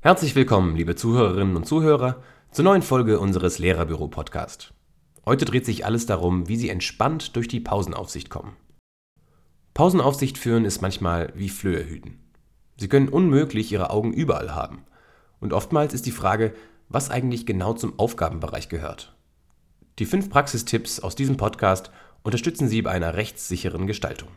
Herzlich willkommen, liebe Zuhörerinnen und Zuhörer, zur neuen Folge unseres Lehrerbüro-Podcast. Heute dreht sich alles darum, wie Sie entspannt durch die Pausenaufsicht kommen. Pausenaufsicht führen ist manchmal wie Flöhe hüten. Sie können unmöglich Ihre Augen überall haben. Und oftmals ist die Frage, was eigentlich genau zum Aufgabenbereich gehört. Die fünf Praxistipps aus diesem Podcast unterstützen Sie bei einer rechtssicheren Gestaltung.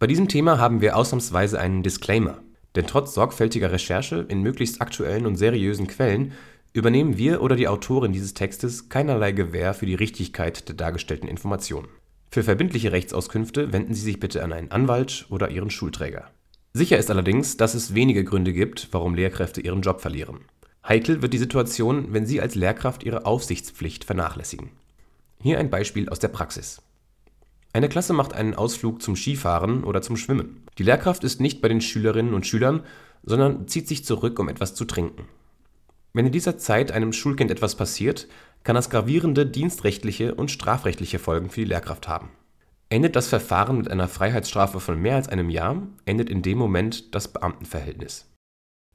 Bei diesem Thema haben wir ausnahmsweise einen Disclaimer. Denn trotz sorgfältiger Recherche in möglichst aktuellen und seriösen Quellen übernehmen wir oder die Autorin dieses Textes keinerlei Gewähr für die Richtigkeit der dargestellten Informationen. Für verbindliche Rechtsauskünfte wenden Sie sich bitte an einen Anwalt oder Ihren Schulträger. Sicher ist allerdings, dass es wenige Gründe gibt, warum Lehrkräfte ihren Job verlieren. Heikel wird die Situation, wenn Sie als Lehrkraft Ihre Aufsichtspflicht vernachlässigen. Hier ein Beispiel aus der Praxis. Eine Klasse macht einen Ausflug zum Skifahren oder zum Schwimmen. Die Lehrkraft ist nicht bei den Schülerinnen und Schülern, sondern zieht sich zurück, um etwas zu trinken. Wenn in dieser Zeit einem Schulkind etwas passiert, kann das gravierende dienstrechtliche und strafrechtliche Folgen für die Lehrkraft haben. Endet das Verfahren mit einer Freiheitsstrafe von mehr als einem Jahr, endet in dem Moment das Beamtenverhältnis.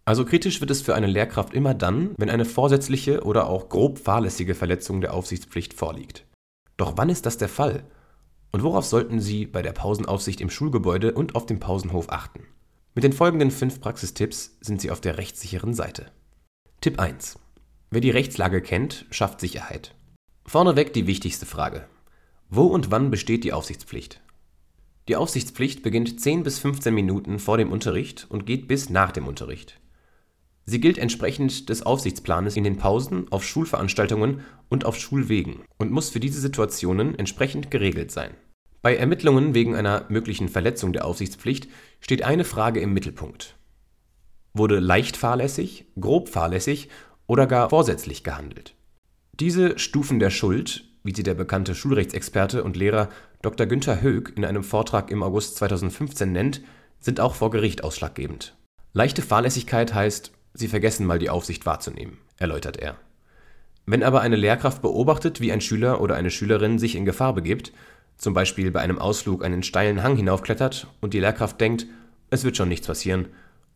Also kritisch wird es für eine Lehrkraft immer dann, wenn eine vorsätzliche oder auch grob fahrlässige Verletzung der Aufsichtspflicht vorliegt. Doch wann ist das der Fall? Und worauf sollten Sie bei der Pausenaufsicht im Schulgebäude und auf dem Pausenhof achten? Mit den folgenden fünf Praxistipps sind Sie auf der rechtssicheren Seite. Tipp 1. Wer die Rechtslage kennt, schafft Sicherheit. Vorneweg die wichtigste Frage. Wo und wann besteht die Aufsichtspflicht? Die Aufsichtspflicht beginnt 10 bis 15 Minuten vor dem Unterricht und geht bis nach dem Unterricht. Sie gilt entsprechend des Aufsichtsplanes in den Pausen, auf Schulveranstaltungen und auf Schulwegen und muss für diese Situationen entsprechend geregelt sein. Bei Ermittlungen wegen einer möglichen Verletzung der Aufsichtspflicht steht eine Frage im Mittelpunkt. Wurde leicht fahrlässig, grob fahrlässig oder gar vorsätzlich gehandelt? Diese Stufen der Schuld, wie sie der bekannte Schulrechtsexperte und Lehrer Dr. Günther Höck in einem Vortrag im August 2015 nennt, sind auch vor Gericht ausschlaggebend. Leichte Fahrlässigkeit heißt Sie vergessen mal die Aufsicht wahrzunehmen, erläutert er. Wenn aber eine Lehrkraft beobachtet, wie ein Schüler oder eine Schülerin sich in Gefahr begibt, zum Beispiel bei einem Ausflug einen steilen Hang hinaufklettert und die Lehrkraft denkt, es wird schon nichts passieren,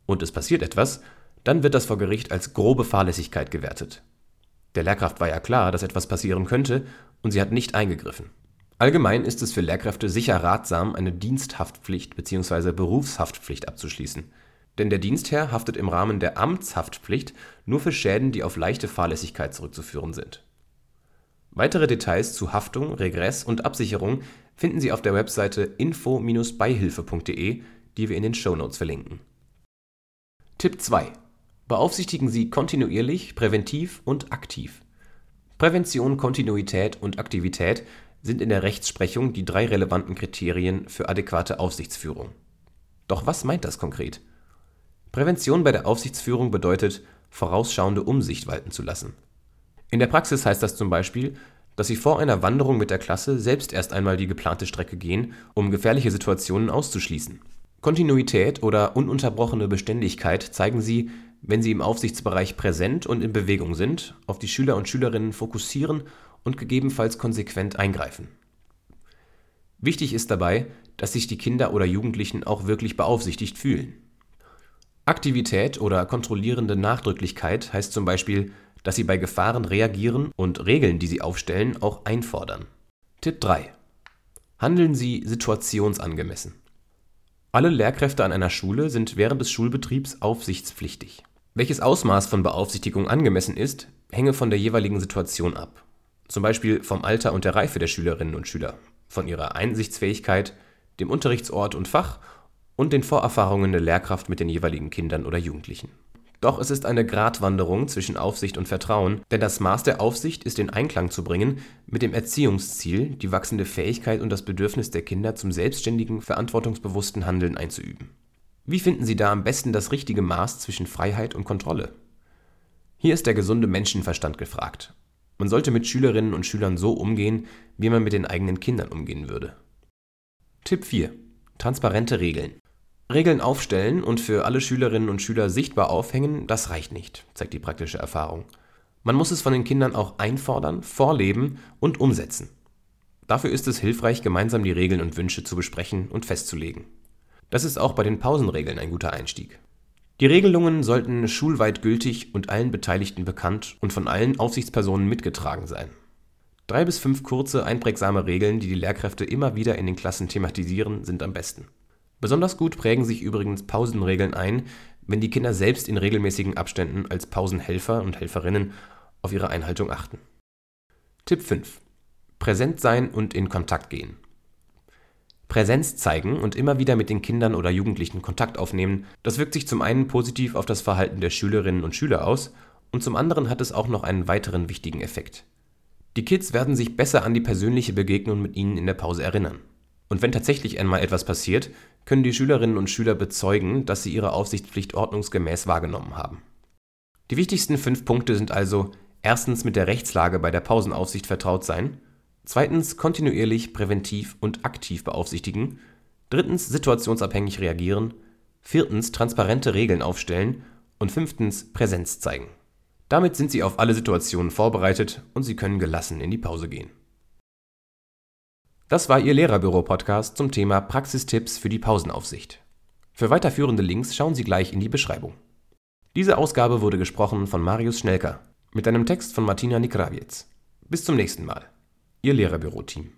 und es passiert etwas, dann wird das vor Gericht als grobe Fahrlässigkeit gewertet. Der Lehrkraft war ja klar, dass etwas passieren könnte, und sie hat nicht eingegriffen. Allgemein ist es für Lehrkräfte sicher ratsam, eine Diensthaftpflicht bzw. Berufshaftpflicht abzuschließen denn der Dienstherr haftet im Rahmen der Amtshaftpflicht nur für Schäden, die auf leichte Fahrlässigkeit zurückzuführen sind. Weitere Details zu Haftung, Regress und Absicherung finden Sie auf der Webseite info-beihilfe.de, die wir in den Shownotes verlinken. Tipp 2. Beaufsichtigen Sie kontinuierlich, präventiv und aktiv. Prävention, Kontinuität und Aktivität sind in der Rechtsprechung die drei relevanten Kriterien für adäquate Aufsichtsführung. Doch was meint das konkret? Prävention bei der Aufsichtsführung bedeutet, vorausschauende Umsicht walten zu lassen. In der Praxis heißt das zum Beispiel, dass Sie vor einer Wanderung mit der Klasse selbst erst einmal die geplante Strecke gehen, um gefährliche Situationen auszuschließen. Kontinuität oder ununterbrochene Beständigkeit zeigen Sie, wenn Sie im Aufsichtsbereich präsent und in Bewegung sind, auf die Schüler und Schülerinnen fokussieren und gegebenenfalls konsequent eingreifen. Wichtig ist dabei, dass sich die Kinder oder Jugendlichen auch wirklich beaufsichtigt fühlen. Aktivität oder kontrollierende Nachdrücklichkeit heißt zum Beispiel, dass Sie bei Gefahren reagieren und Regeln, die Sie aufstellen, auch einfordern. Tipp 3: Handeln Sie situationsangemessen. Alle Lehrkräfte an einer Schule sind während des Schulbetriebs aufsichtspflichtig. Welches Ausmaß von Beaufsichtigung angemessen ist, hänge von der jeweiligen Situation ab. Zum Beispiel vom Alter und der Reife der Schülerinnen und Schüler, von ihrer Einsichtsfähigkeit, dem Unterrichtsort und Fach und den Vorerfahrungen der Lehrkraft mit den jeweiligen Kindern oder Jugendlichen. Doch es ist eine Gratwanderung zwischen Aufsicht und Vertrauen, denn das Maß der Aufsicht ist in Einklang zu bringen mit dem Erziehungsziel, die wachsende Fähigkeit und das Bedürfnis der Kinder zum selbstständigen, verantwortungsbewussten Handeln einzuüben. Wie finden Sie da am besten das richtige Maß zwischen Freiheit und Kontrolle? Hier ist der gesunde Menschenverstand gefragt. Man sollte mit Schülerinnen und Schülern so umgehen, wie man mit den eigenen Kindern umgehen würde. Tipp 4. Transparente Regeln. Regeln aufstellen und für alle Schülerinnen und Schüler sichtbar aufhängen, das reicht nicht, zeigt die praktische Erfahrung. Man muss es von den Kindern auch einfordern, vorleben und umsetzen. Dafür ist es hilfreich, gemeinsam die Regeln und Wünsche zu besprechen und festzulegen. Das ist auch bei den Pausenregeln ein guter Einstieg. Die Regelungen sollten schulweit gültig und allen Beteiligten bekannt und von allen Aufsichtspersonen mitgetragen sein. Drei bis fünf kurze, einprägsame Regeln, die die Lehrkräfte immer wieder in den Klassen thematisieren, sind am besten. Besonders gut prägen sich übrigens Pausenregeln ein, wenn die Kinder selbst in regelmäßigen Abständen als Pausenhelfer und Helferinnen auf ihre Einhaltung achten. Tipp 5. Präsent sein und in Kontakt gehen. Präsenz zeigen und immer wieder mit den Kindern oder Jugendlichen Kontakt aufnehmen, das wirkt sich zum einen positiv auf das Verhalten der Schülerinnen und Schüler aus und zum anderen hat es auch noch einen weiteren wichtigen Effekt. Die Kids werden sich besser an die persönliche Begegnung mit ihnen in der Pause erinnern. Und wenn tatsächlich einmal etwas passiert, können die Schülerinnen und Schüler bezeugen, dass sie ihre Aufsichtspflicht ordnungsgemäß wahrgenommen haben. Die wichtigsten fünf Punkte sind also erstens mit der Rechtslage bei der Pausenaufsicht vertraut sein, Zweitens kontinuierlich präventiv und aktiv beaufsichtigen. Drittens situationsabhängig reagieren. Viertens transparente Regeln aufstellen. Und fünftens Präsenz zeigen. Damit sind Sie auf alle Situationen vorbereitet und Sie können gelassen in die Pause gehen. Das war Ihr Lehrerbüro-Podcast zum Thema Praxistipps für die Pausenaufsicht. Für weiterführende Links schauen Sie gleich in die Beschreibung. Diese Ausgabe wurde gesprochen von Marius Schnelker mit einem Text von Martina Nikrawiec. Bis zum nächsten Mal. Ihr Lehrerbüro-Team.